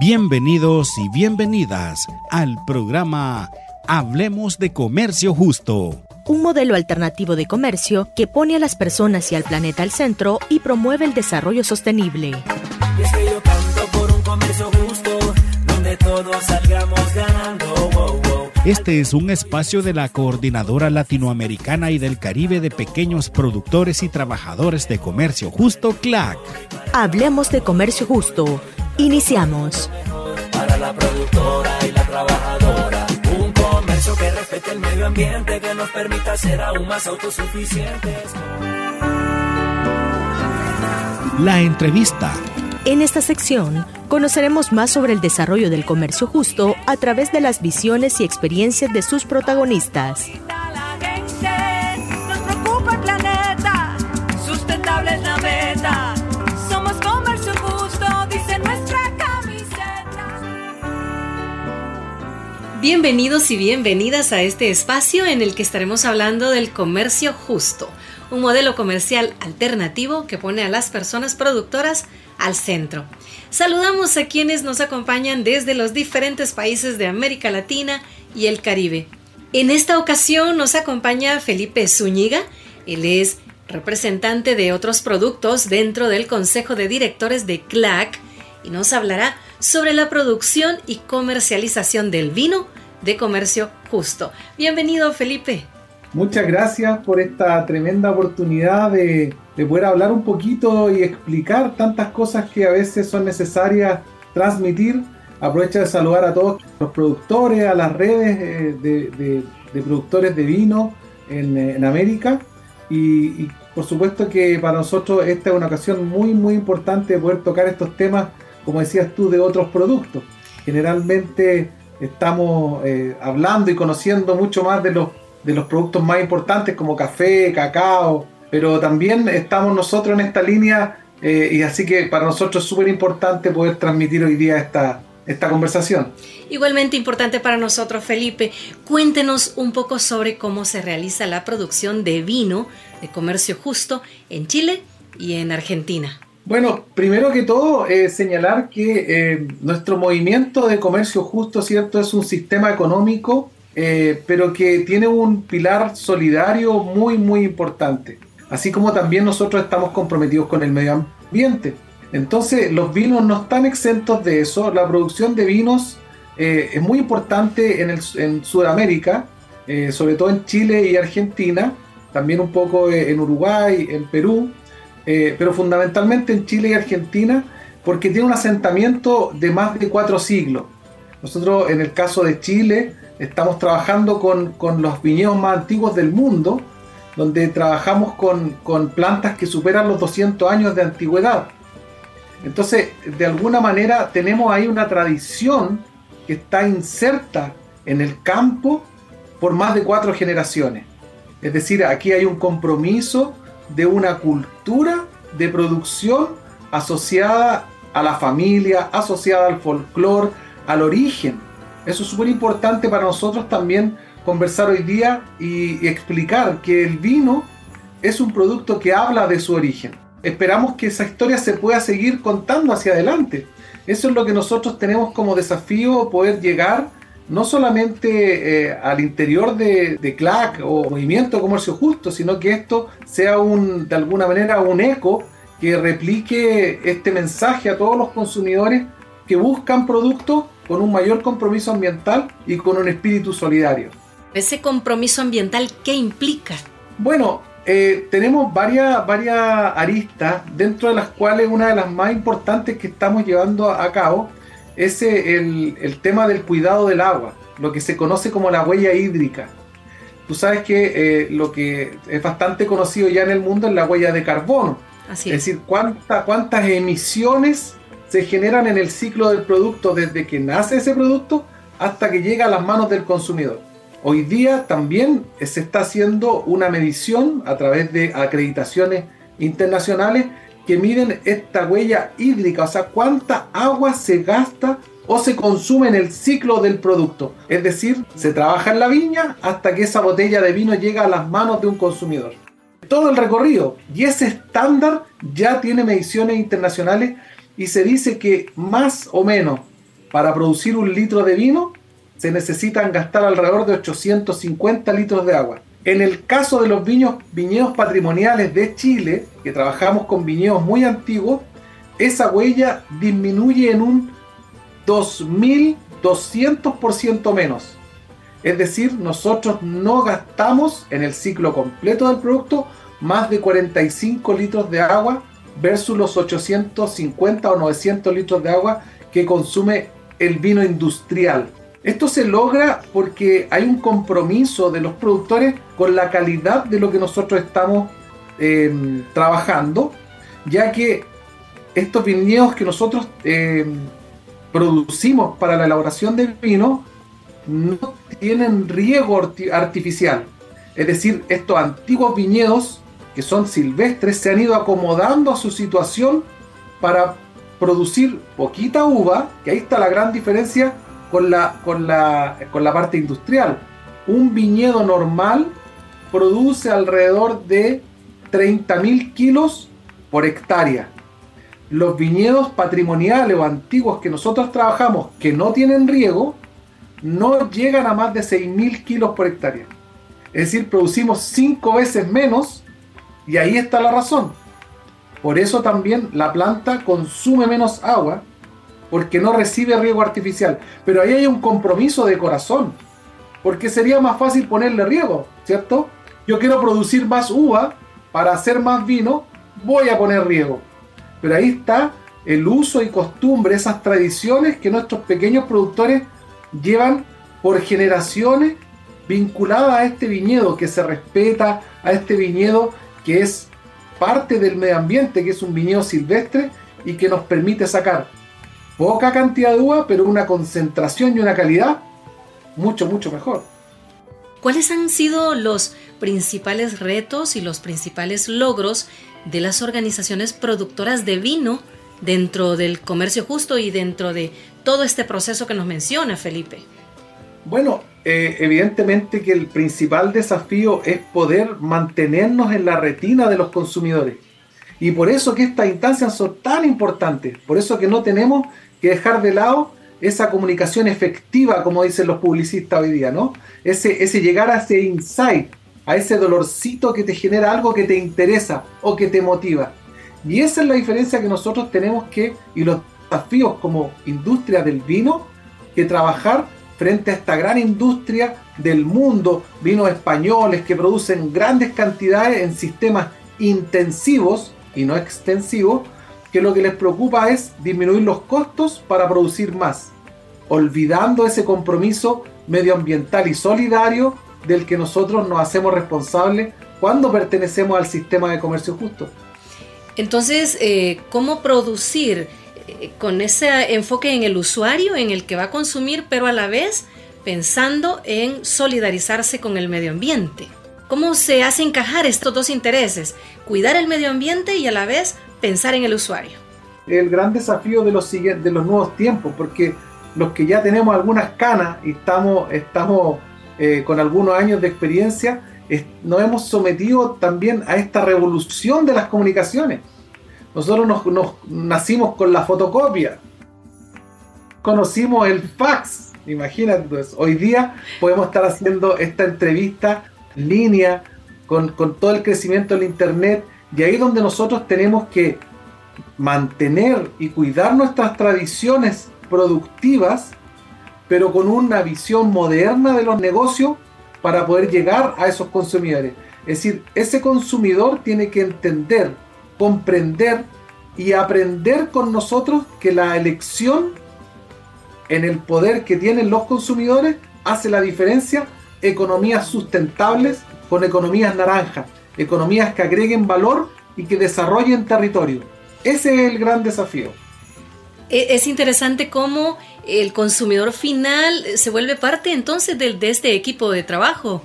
Bienvenidos y bienvenidas al programa Hablemos de Comercio Justo. Un modelo alternativo de comercio que pone a las personas y al planeta al centro y promueve el desarrollo sostenible. Es que yo canto por un comercio justo, donde todos salgamos ganando. Wow, wow. Este es un espacio de la Coordinadora Latinoamericana y del Caribe de Pequeños Productores y Trabajadores de Comercio Justo, CLAC. Hablemos de comercio justo. Iniciamos. Para la productora y la trabajadora. Un comercio que respete el medio ambiente, que nos permita ser aún más autosuficientes. La entrevista. En esta sección conoceremos más sobre el desarrollo del comercio justo a través de las visiones y experiencias de sus protagonistas. Bienvenidos y bienvenidas a este espacio en el que estaremos hablando del comercio justo, un modelo comercial alternativo que pone a las personas productoras al centro. Saludamos a quienes nos acompañan desde los diferentes países de América Latina y el Caribe. En esta ocasión nos acompaña Felipe Zúñiga, él es representante de otros productos dentro del Consejo de Directores de CLAC y nos hablará sobre la producción y comercialización del vino de comercio justo. Bienvenido Felipe. Muchas gracias por esta tremenda oportunidad de, de, poder hablar un poquito y explicar tantas cosas que a veces son necesarias transmitir. Aprovecho de saludar a todos los productores, a las redes eh, de, productores de vino en, en América. Y, y, por supuesto que para nosotros esta es una ocasión muy, muy importante de poder tocar estos temas, como decías tú, de otros productos. Generalmente estamos eh, hablando y conociendo mucho más de los de los productos más importantes como café, cacao, pero también estamos nosotros en esta línea eh, y así que para nosotros es súper importante poder transmitir hoy día esta, esta conversación. Igualmente importante para nosotros, Felipe, cuéntenos un poco sobre cómo se realiza la producción de vino de comercio justo en Chile y en Argentina. Bueno, primero que todo, eh, señalar que eh, nuestro movimiento de comercio justo, ¿cierto? Es un sistema económico eh, pero que tiene un pilar solidario muy, muy importante. Así como también nosotros estamos comprometidos con el medio ambiente. Entonces, los vinos no están exentos de eso. La producción de vinos es muy importante en, el, en Sudamérica, sobre todo en Chile y Argentina, también un poco en Uruguay, en Perú, eh, pero fundamentalmente en Chile y Argentina, porque tiene un asentamiento de más de cuatro siglos. Nosotros, en el caso de Chile, Estamos trabajando con, con, los viñedos más antiguos del mundo, donde trabajamos con, con, plantas que superan los 200 años de antigüedad. Entonces, de alguna manera tenemos ahí una tradición que está inserta en el campo por más de cuatro generaciones. Es decir, aquí hay un compromiso de una cultura de producción asociada a la familia, asociada al folclore, al origen. Eso es súper importante para nosotros también conversar hoy día y, explicar que el vino es un producto que habla de su origen. Esperamos que esa historia se pueda seguir contando hacia adelante. Eso es lo que nosotros tenemos como desafío, poder llegar no solamente eh, al interior de, de, CLAC o Movimiento de Comercio Justo, sino que esto sea un, de alguna manera un eco que replique este mensaje a todos los consumidores que buscan productos con un mayor compromiso ambiental y con un espíritu solidario. ¿Ese compromiso ambiental qué implica? Bueno, eh, tenemos varias, varias aristas, dentro de las cuales una de las más importantes que estamos llevando a cabo es el, el tema del cuidado del agua, lo que se conoce como la huella hídrica. Tú sabes que eh, lo que es bastante conocido ya en el mundo es la huella de carbono. Así es. es decir, cuánta, cuántas emisiones se generan en el ciclo del producto desde que nace ese producto hasta que llega a las manos del consumidor. Hoy día también se está haciendo una medición a través de acreditaciones internacionales que miden esta huella hídrica, o sea, cuánta agua se gasta o se consume en el ciclo del producto. Es decir, se trabaja en la viña hasta que esa botella de vino llega a las manos de un consumidor. Todo el recorrido y ese estándar ya tiene mediciones internacionales y se dice que más o menos para producir un litro de vino se necesitan gastar alrededor de 850 litros de agua. En el caso de los viñedos patrimoniales de Chile, que trabajamos con viñedos muy antiguos, esa huella disminuye en un 2.200% menos. Es decir, nosotros no gastamos en el ciclo completo del producto más de 45 litros de agua versus los 850 o 900 litros de agua que consume el vino industrial. Esto se logra porque hay un compromiso de los productores con la calidad de lo que nosotros estamos em, trabajando, ya que estos viñedos que nosotros em, producimos para la elaboración del vino no tienen riego artificial. Es decir, estos antiguos viñedos que son silvestres se han ido acomodando a su situación para producir poquita uva, que ahí está la gran diferencia con la, con la, con la parte industrial. Un viñedo normal produce alrededor de 30.000 kilos por hectárea. Los viñedos patrimoniales o antiguos que nosotros trabajamos que no tienen riego no llegan a más de 6.000 kilos por hectárea. Es decir, producimos 5 veces menos y ahí está la razón. Por eso también la planta consume menos agua porque no recibe riego artificial. Pero ahí hay un compromiso de corazón, porque sería más fácil ponerle riego, ¿cierto? Yo quiero producir más uva para hacer más vino, voy a poner riego. Pero ahí está el uso y costumbre, esas tradiciones que nuestros pequeños productores llevan por generaciones vinculadas a este viñedo que se respeta, a este viñedo que es parte del medio ambiente, que es un viñedo silvestre y que nos permite sacar poca cantidad de uva, pero una concentración y una calidad mucho, mucho mejor. ¿Cuáles han sido los principales retos y los principales logros de las organizaciones productoras de vino dentro del comercio justo y dentro de todo este proceso que nos menciona Felipe? Bueno, eh, evidentemente que el principal desafío es poder mantenernos en la retina de los consumidores. Y por eso que estas instancias son tan importantes, por eso que no tenemos que dejar de lado esa comunicación efectiva, como dicen los publicistas hoy día, ¿no? Ese, ese llegar a ese insight, a ese dolorcito que te genera algo que te interesa o que te motiva. Y esa es la diferencia que nosotros tenemos que, y los desafíos como industria del vino, que trabajar frente a esta gran industria del mundo, vinos españoles que producen grandes cantidades en sistemas intensivos y no extensivos, que lo que les preocupa es disminuir los costos para producir más, olvidando ese compromiso medioambiental y solidario del que nosotros nos hacemos responsables cuando pertenecemos al sistema de comercio justo. Entonces, eh, ¿cómo producir eh, con ese enfoque en el usuario, en el que va a consumir, pero a la vez pensando en solidarizarse con el medio ambiente? ¿Cómo se hace encajar estos dos intereses? Cuidar el medio ambiente y a la vez pensar en el usuario. El gran desafío de los, de los nuevos tiempos, porque los que ya tenemos algunas canas y estamos, estamos eh, con algunos años de experiencia, nos hemos sometido también a esta revolución de las comunicaciones. Nosotros nos, nacimos con la fotocopia, conocimos el fax, imagínate, pues, hoy día podemos estar haciendo esta entrevista en línea con, con todo el crecimiento del Internet y ahí donde nosotros tenemos que mantener y cuidar nuestras tradiciones productivas, pero con una visión moderna de los negocios para poder llegar a esos consumidores. Es decir, ese consumidor tiene que entender, comprender y aprender con nosotros que la elección en el poder que tienen los consumidores hace la diferencia economías sustentables con economías naranjas economías que agreguen valor y que desarrollen territorio. Ese es el gran desafío. E, es interesante cómo el consumidor final se vuelve parte entonces de, de este equipo de trabajo.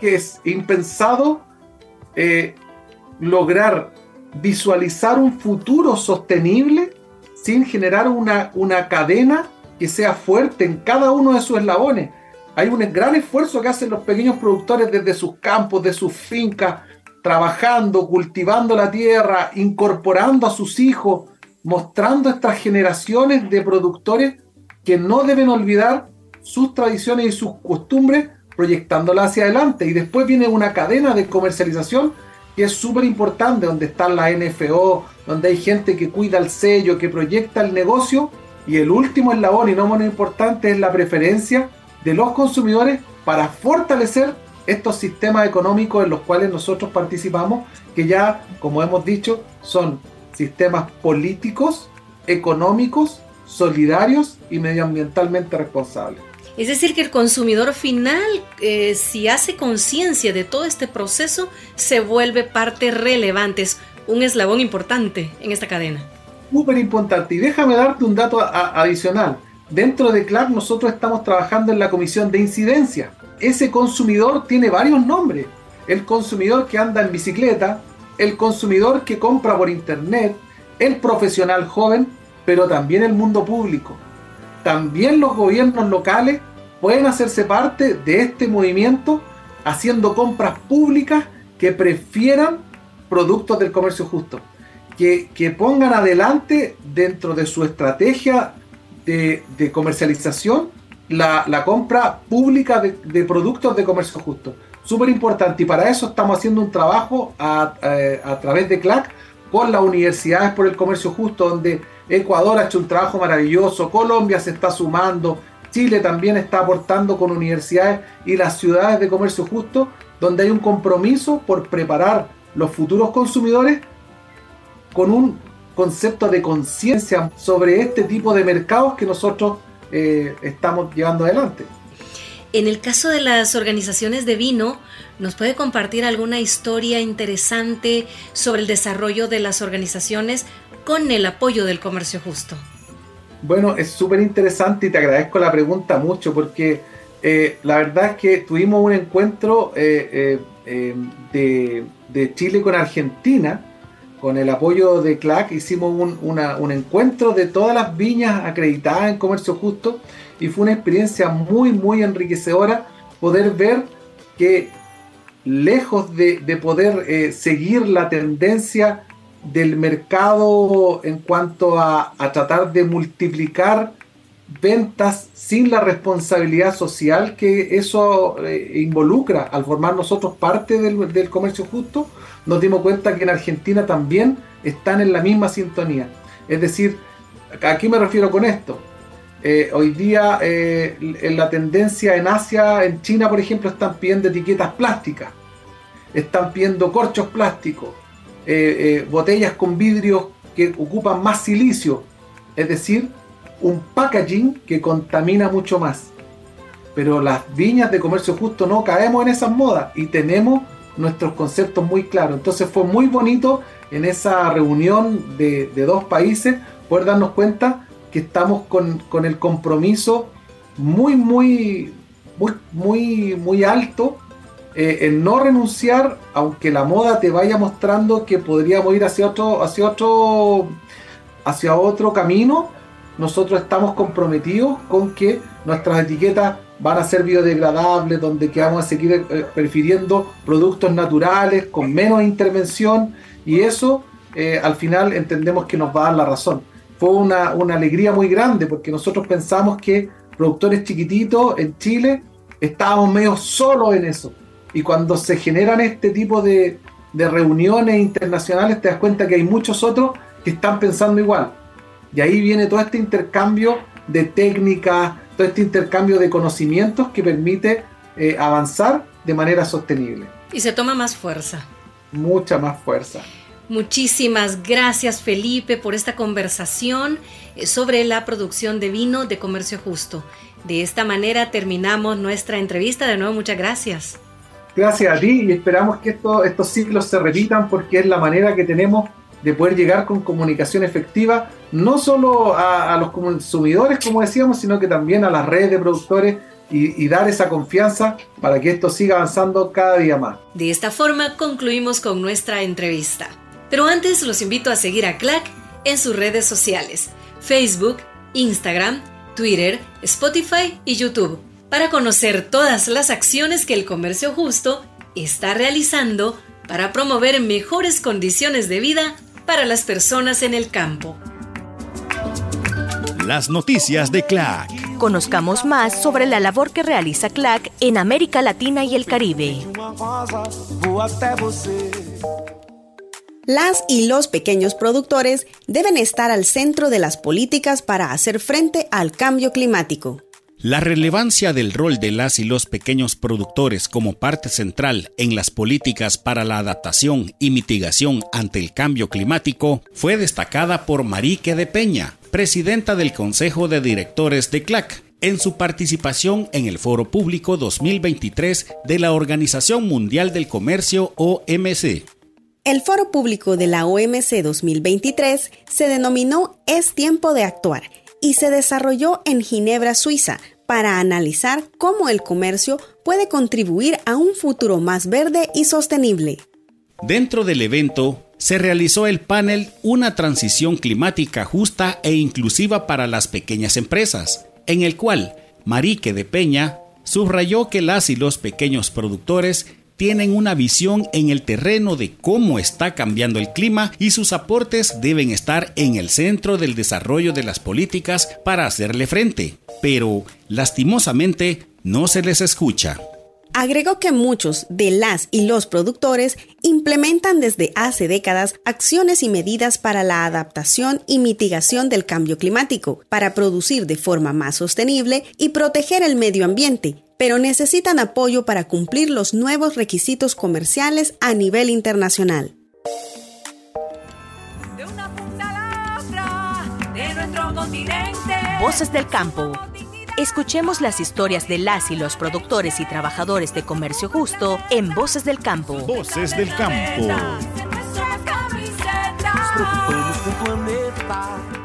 Que es impensado eh, lograr visualizar un futuro sostenible sin generar una, una cadena que sea fuerte en cada uno de sus eslabones. Hay un gran esfuerzo que hacen los pequeños productores desde sus campos, de sus fincas, trabajando, cultivando la tierra, incorporando a sus hijos, mostrando estas generaciones de productores que no deben olvidar sus tradiciones y sus costumbres proyectándolas hacia adelante. Y después viene una cadena de comercialización que es súper importante, donde está la NFO, donde hay gente que cuida el sello, que proyecta el negocio. Y el último eslabón, y no menos importante, es la preferencia de los consumidores para fortalecer estos sistemas económicos en los cuales nosotros participamos, que ya, como hemos dicho, son sistemas políticos, económicos, solidarios y medioambientalmente responsables. Es decir, que el consumidor final, eh, si hace conciencia de todo este proceso, se vuelve parte relevante, es un eslabón importante en esta cadena. Súper importante. Y déjame darte un dato adicional. Dentro de CLAC nosotros estamos trabajando en la comisión de incidencia. Ese consumidor tiene varios nombres. El consumidor que anda en bicicleta, el consumidor que compra por internet, el profesional joven, pero también el mundo público. También los gobiernos locales pueden hacerse parte de este movimiento haciendo compras públicas que prefieran productos del comercio justo, que, pongan adelante dentro de su estrategia de, comercialización la, compra pública de, productos de comercio justo. Súper importante y para eso estamos haciendo un trabajo a, a través de CLAC con las universidades por el comercio justo, donde Ecuador ha hecho un trabajo maravilloso, Colombia se está sumando, Chile también está aportando con universidades y las ciudades de comercio justo, donde hay un compromiso por preparar los futuros consumidores con un concepto de conciencia sobre este tipo de mercados que nosotros eh, estamos llevando adelante. En el caso de las organizaciones de vino, ¿nos puede compartir alguna historia interesante sobre el desarrollo de las organizaciones con el apoyo del comercio justo? Bueno, es súper interesante y te agradezco la pregunta mucho porque eh, la verdad es que tuvimos un encuentro eh, de, Chile con Argentina, con el apoyo de CLAC, hicimos un, un encuentro de todas las viñas acreditadas en comercio justo y fue una experiencia muy, muy enriquecedora poder ver que lejos de, de poder seguir la tendencia del mercado en cuanto a, tratar de multiplicar ventas sin la responsabilidad social que eso eh, involucra al formar nosotros parte del, comercio justo, nos dimos cuenta que en Argentina también están en la misma sintonía. Es decir, ¿a qué me refiero con esto? Eh, hoy día eh, la tendencia en Asia, en China por ejemplo, están pidiendo etiquetas plásticas, están pidiendo corchos plásticos, eh, eh, botellas con vidrio que ocupan más silicio, es decir, un packaging que contamina mucho más. Pero las viñas de comercio justo no caemos en esas modas y tenemos nuestros conceptos muy claros. Entonces fue muy bonito en esa reunión de, dos países poder darnos cuenta que estamos con, con el compromiso muy, muy, muy, muy, muy alto eh, el no renunciar, aunque la moda te vaya mostrando que podríamos ir hacia otro, hacia otro, hacia otro camino, nosotros estamos comprometidos con que nuestras etiquetas van a ser biodegradables, donde que vamos a seguir eh, prefiriendo productos naturales, con menos intervención, y eso eh, al final entendemos que nos va a dar la razón. Fue una, una alegría muy grande porque nosotros pensamos que productores chiquititos en Chile estábamos medio solos en eso y cuando se generan este tipo de, reuniones internacionales, te das cuenta que hay muchos otros que están pensando igual. Y ahí viene todo este intercambio de técnicas, todo este intercambio de conocimientos que permite eh, avanzar de manera sostenible. Y se toma más fuerza. Mucha más fuerza. Muchísimas gracias Felipe por esta conversación eh, sobre la producción de vino de comercio justo. De esta manera terminamos nuestra entrevista. De nuevo, muchas gracias. Gracias a ti y esperamos que estos ciclos se repitan porque es la manera que tenemos de poder llegar con comunicación efectiva, no solo a, los consumidores, como decíamos, sino que también a las redes de productores y, y, dar esa confianza para que esto siga avanzando cada día más. De esta forma concluimos con nuestra entrevista. Pero antes los invito a seguir a CLAC en sus redes sociales, Facebook, Instagram, Twitter, Spotify y YouTube para conocer todas las acciones que el comercio justo está realizando para promover mejores condiciones de vida para las personas en el campo. Las noticias de CLAC. Conozcamos más sobre la labor que realiza CLAC en América Latina y el Caribe. Las y los pequeños productores deben estar al centro de las políticas para hacer frente al cambio climático. La relevancia del rol de las y los pequeños productores como parte central en las políticas para la adaptación y mitigación ante el cambio climático fue destacada por Marique de Peña, presidenta del Consejo de Directores de CLAC, en su participación en el Foro Público 2023 de la Organización Mundial del Comercio OMC. El Foro Público de la OMC 2023 se denominó Es tiempo de actuar y se desarrolló en Ginebra, Suiza, para analizar cómo el comercio puede contribuir a un futuro más verde y sostenible. Dentro del evento, se realizó el panel Una transición climática justa e inclusiva para las pequeñas empresas, en el cual Marique de Peña subrayó que las y los pequeños productores tienen una visión en el terreno de cómo está cambiando el clima y sus aportes deben estar en el centro del desarrollo de las políticas para hacerle frente. Pero, lastimosamente, no se les escucha. Agregó que muchos de las y los productores implementan desde hace décadas acciones y medidas para la adaptación y mitigación del cambio climático, para producir de forma más sostenible y proteger el medio ambiente, pero necesitan apoyo para cumplir los nuevos requisitos comerciales a nivel internacional. Voces del campo. Escuchemos las historias de las y los productores y trabajadores de comercio justo en Voces del Campo. Voces del Campo.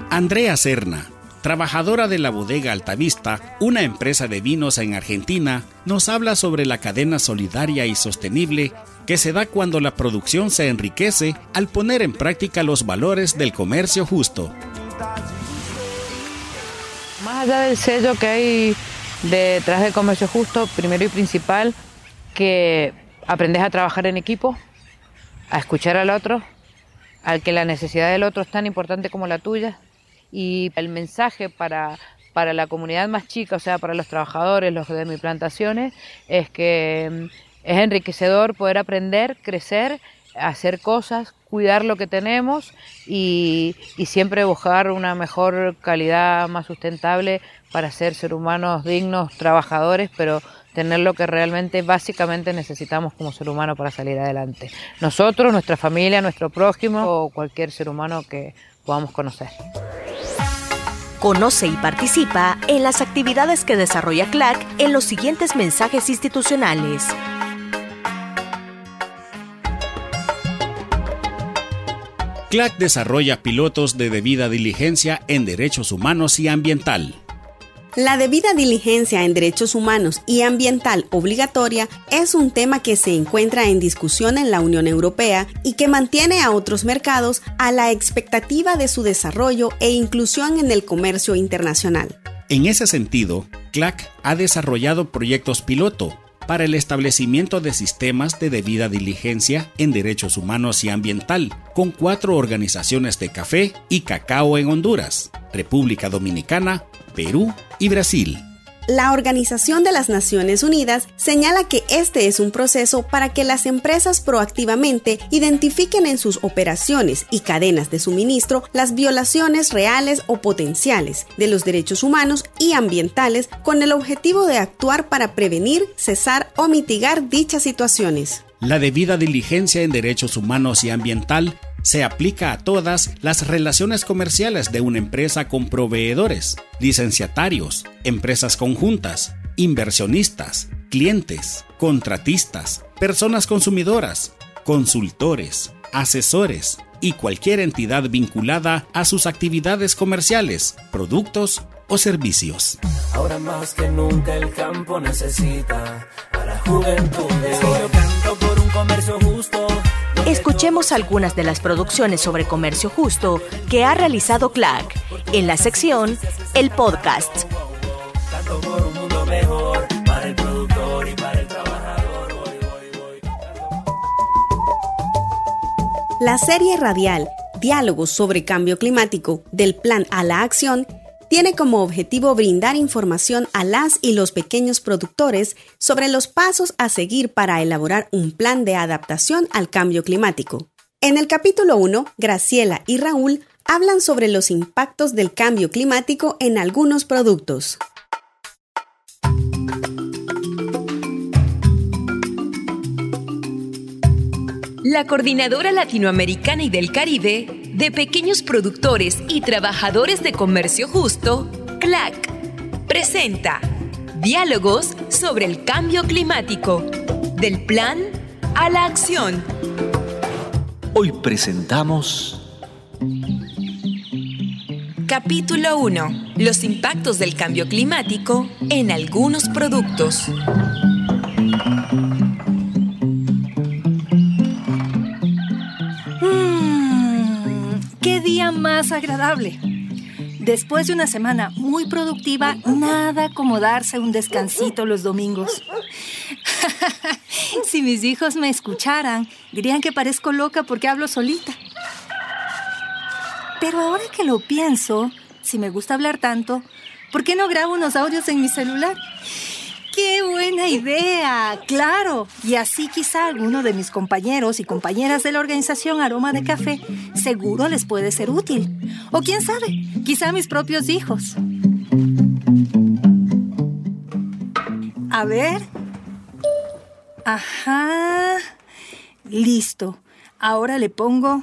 Andrea Serna trabajadora de la bodega Altavista, una empresa de vinos en Argentina, nos habla sobre la cadena solidaria y sostenible que se da cuando la producción se enriquece al poner en práctica los valores del comercio justo. Más allá del sello que hay detrás del comercio justo, primero y principal, que aprendes a trabajar en equipo, a escuchar al otro, al que la necesidad del otro es tan importante como la tuya, y el mensaje para, para la comunidad más chica, o sea, para los trabajadores, los de mis plantaciones, es que mm, es enriquecedor poder aprender, crecer, hacer cosas, cuidar lo que tenemos y, siempre buscar una mejor calidad más sustentable para ser ser humanos dignos, trabajadores, pero tener lo que realmente básicamente necesitamos como ser humano para salir adelante. Nosotros, nuestra familia, nuestro prójimo o cualquier ser humano que podamos conocer. Conoce y participa en las actividades que desarrolla CLAC en los siguientes mensajes institucionales. CLAC desarrolla pilotos de debida diligencia en derechos humanos y ambiental. La debida diligencia en derechos humanos y ambiental obligatoria es un tema que se encuentra en discusión en la Unión Europea y que mantiene a otros mercados a la expectativa de su desarrollo e inclusión en el comercio internacional. En ese sentido, CLAC ha desarrollado proyectos piloto para el establecimiento de sistemas de debida diligencia en derechos humanos y ambiental, con cuatro organizaciones de café y cacao en Honduras, República Dominicana, Perú y Brasil. La Organización de las Naciones Unidas señala que este es un proceso para que las empresas proactivamente identifiquen en sus operaciones y cadenas de suministro las violaciones reales o potenciales de los derechos humanos y ambientales con el objetivo de actuar para prevenir, cesar o mitigar dichas situaciones. La debida diligencia en derechos humanos y ambiental se aplica a todas las relaciones comerciales de una empresa con proveedores, licenciatarios, empresas conjuntas, inversionistas, clientes, contratistas, personas consumidoras, consultores, asesores y cualquier entidad vinculada a sus actividades comerciales, productos o servicios. Ahora más que nunca el campo necesita a la juventud. Yo canto por un comercio justo Escuchemos algunas de las producciones sobre comercio justo que ha realizado CLAC en la sección El Podcast. La serie radial Diálogos sobre Cambio Climático del Plan a la Acción tiene como objetivo brindar información a las y los pequeños productores sobre los pasos a seguir para elaborar un plan de adaptación al cambio climático. En el capítulo 1, Graciela y Raúl hablan sobre los impactos del cambio climático en algunos productos. La Coordinadora Latinoamericana y del Caribe de Pequeños Productores y Trabajadores de Comercio Justo, CLAC, presenta Diálogos sobre el Cambio Climático, del plan a la acción. Hoy presentamos Capítulo 1. Los impactos del cambio climático en algunos productos. Más agradable! Después de una semana muy productiva, nada como darse un descansito los domingos. si mis hijos me escucharan, dirían que parezco loca porque hablo solita. Pero ahora que lo pienso, si me gusta hablar tanto, ¿por qué no grabo unos audios en mi celular? ¡Qué buena idea! Claro. Y así quizá alguno de mis compañeros y compañeras de la organización Aroma de Café seguro les puede ser útil. O quién sabe, quizá mis propios hijos. A ver. Ajá. Listo. Ahora le pongo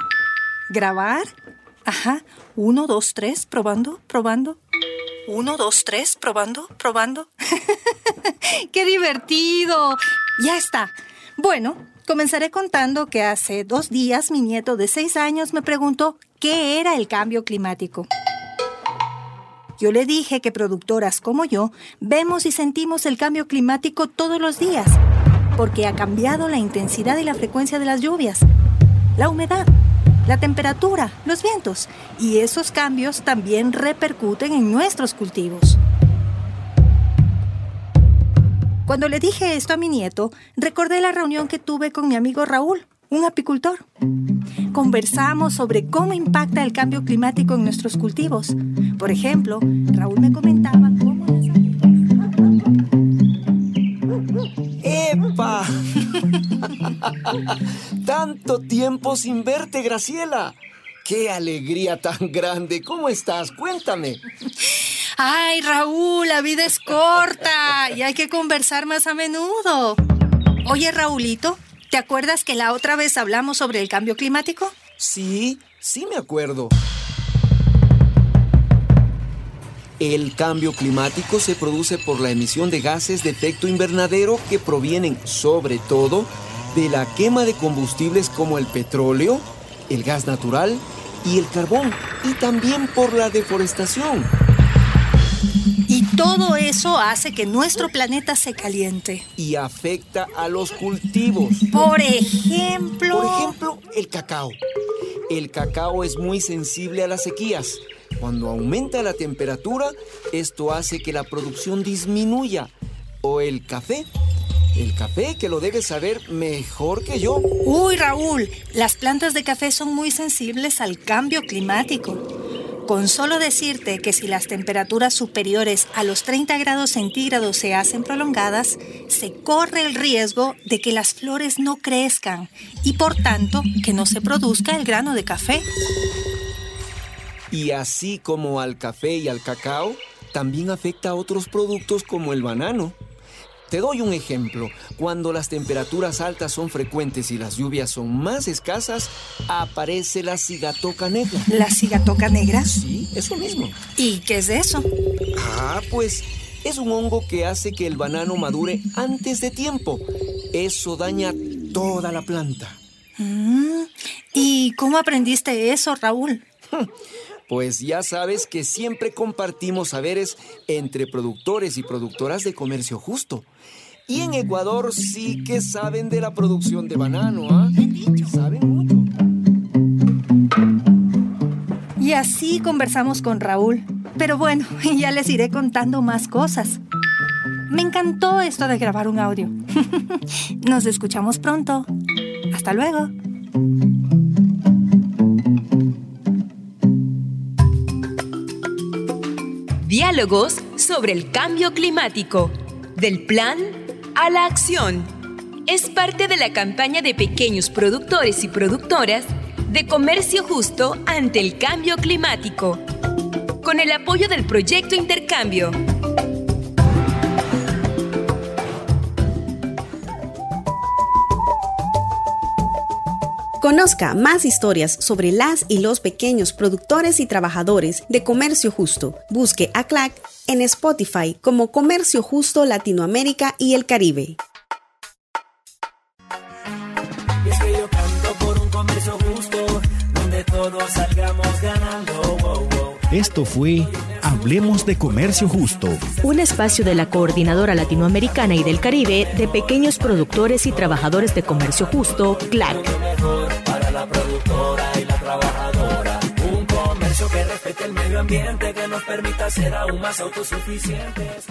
grabar. Ajá. Uno, dos, tres, probando, probando. Uno, dos, tres, probando, probando. ¡Qué divertido! Ya está. Bueno, comenzaré contando que hace dos días mi nieto de seis años me preguntó qué era el cambio climático. Yo le dije que productoras como yo vemos y sentimos el cambio climático todos los días, porque ha cambiado la intensidad y la frecuencia de las lluvias, la humedad, la temperatura, los vientos, y esos cambios también repercuten en nuestros cultivos. Cuando le dije esto a mi nieto, recordé la reunión que tuve con mi amigo Raúl, un apicultor. Conversamos sobre cómo impacta el cambio climático en nuestros cultivos. Por ejemplo, Raúl me comentaba cómo ¡Epa! Tanto tiempo sin verte, Graciela. ¡Qué alegría tan grande! ¿Cómo estás? Cuéntame. Ay, Raúl, la vida es corta y hay que conversar más a menudo. Oye, Raulito, ¿te acuerdas que la otra vez hablamos sobre el cambio climático? Sí, sí me acuerdo. El cambio climático se produce por la emisión de gases de efecto invernadero que provienen sobre todo de la quema de combustibles como el petróleo, el gas natural y el carbón, y también por la deforestación. Y todo eso hace que nuestro planeta se caliente. Y afecta a los cultivos. Por ejemplo... Por ejemplo, el cacao. El cacao es muy sensible a las sequías. Cuando aumenta la temperatura, esto hace que la producción disminuya. O el café. El café que lo debes saber mejor que yo. Uy, Raúl, las plantas de café son muy sensibles al cambio climático. Con solo decirte que si las temperaturas superiores a los 30 grados centígrados se hacen prolongadas, se corre el riesgo de que las flores no crezcan y por tanto que no se produzca el grano de café. Y así como al café y al cacao, también afecta a otros productos como el banano. Te doy un ejemplo. Cuando las temperaturas altas son frecuentes y las lluvias son más escasas, aparece la cigatoca negra. ¿La cigatoca negra? Sí, eso mismo. ¿Y qué es eso? Ah, pues es un hongo que hace que el banano madure antes de tiempo. Eso daña toda la planta. Mm, ¿Y cómo aprendiste eso, Raúl? Pues ya sabes que siempre compartimos saberes entre productores y productoras de comercio justo. Y en Ecuador sí que saben de la producción de banano, ¿ah? Saben mucho. Y así conversamos con Raúl. Pero bueno, ya les iré contando más cosas. Me encantó esto de grabar un audio. Nos escuchamos pronto. Hasta luego. Diálogos sobre el cambio climático. Del plan a la acción. Es parte de la campaña de pequeños productores y productoras de comercio justo ante el cambio climático. Con el apoyo del proyecto Intercambio. Conozca más historias sobre las y los pequeños productores y trabajadores de comercio justo. Busque a CLAC en Spotify como Comercio Justo Latinoamérica y el Caribe. Esto fue Hablemos de Comercio Justo. Un espacio de la Coordinadora Latinoamericana y del Caribe de pequeños productores y trabajadores de comercio justo, CLAC. La productora y la trabajadora. Un comercio que respete el medio ambiente, que nos permita ser aún más autosuficientes.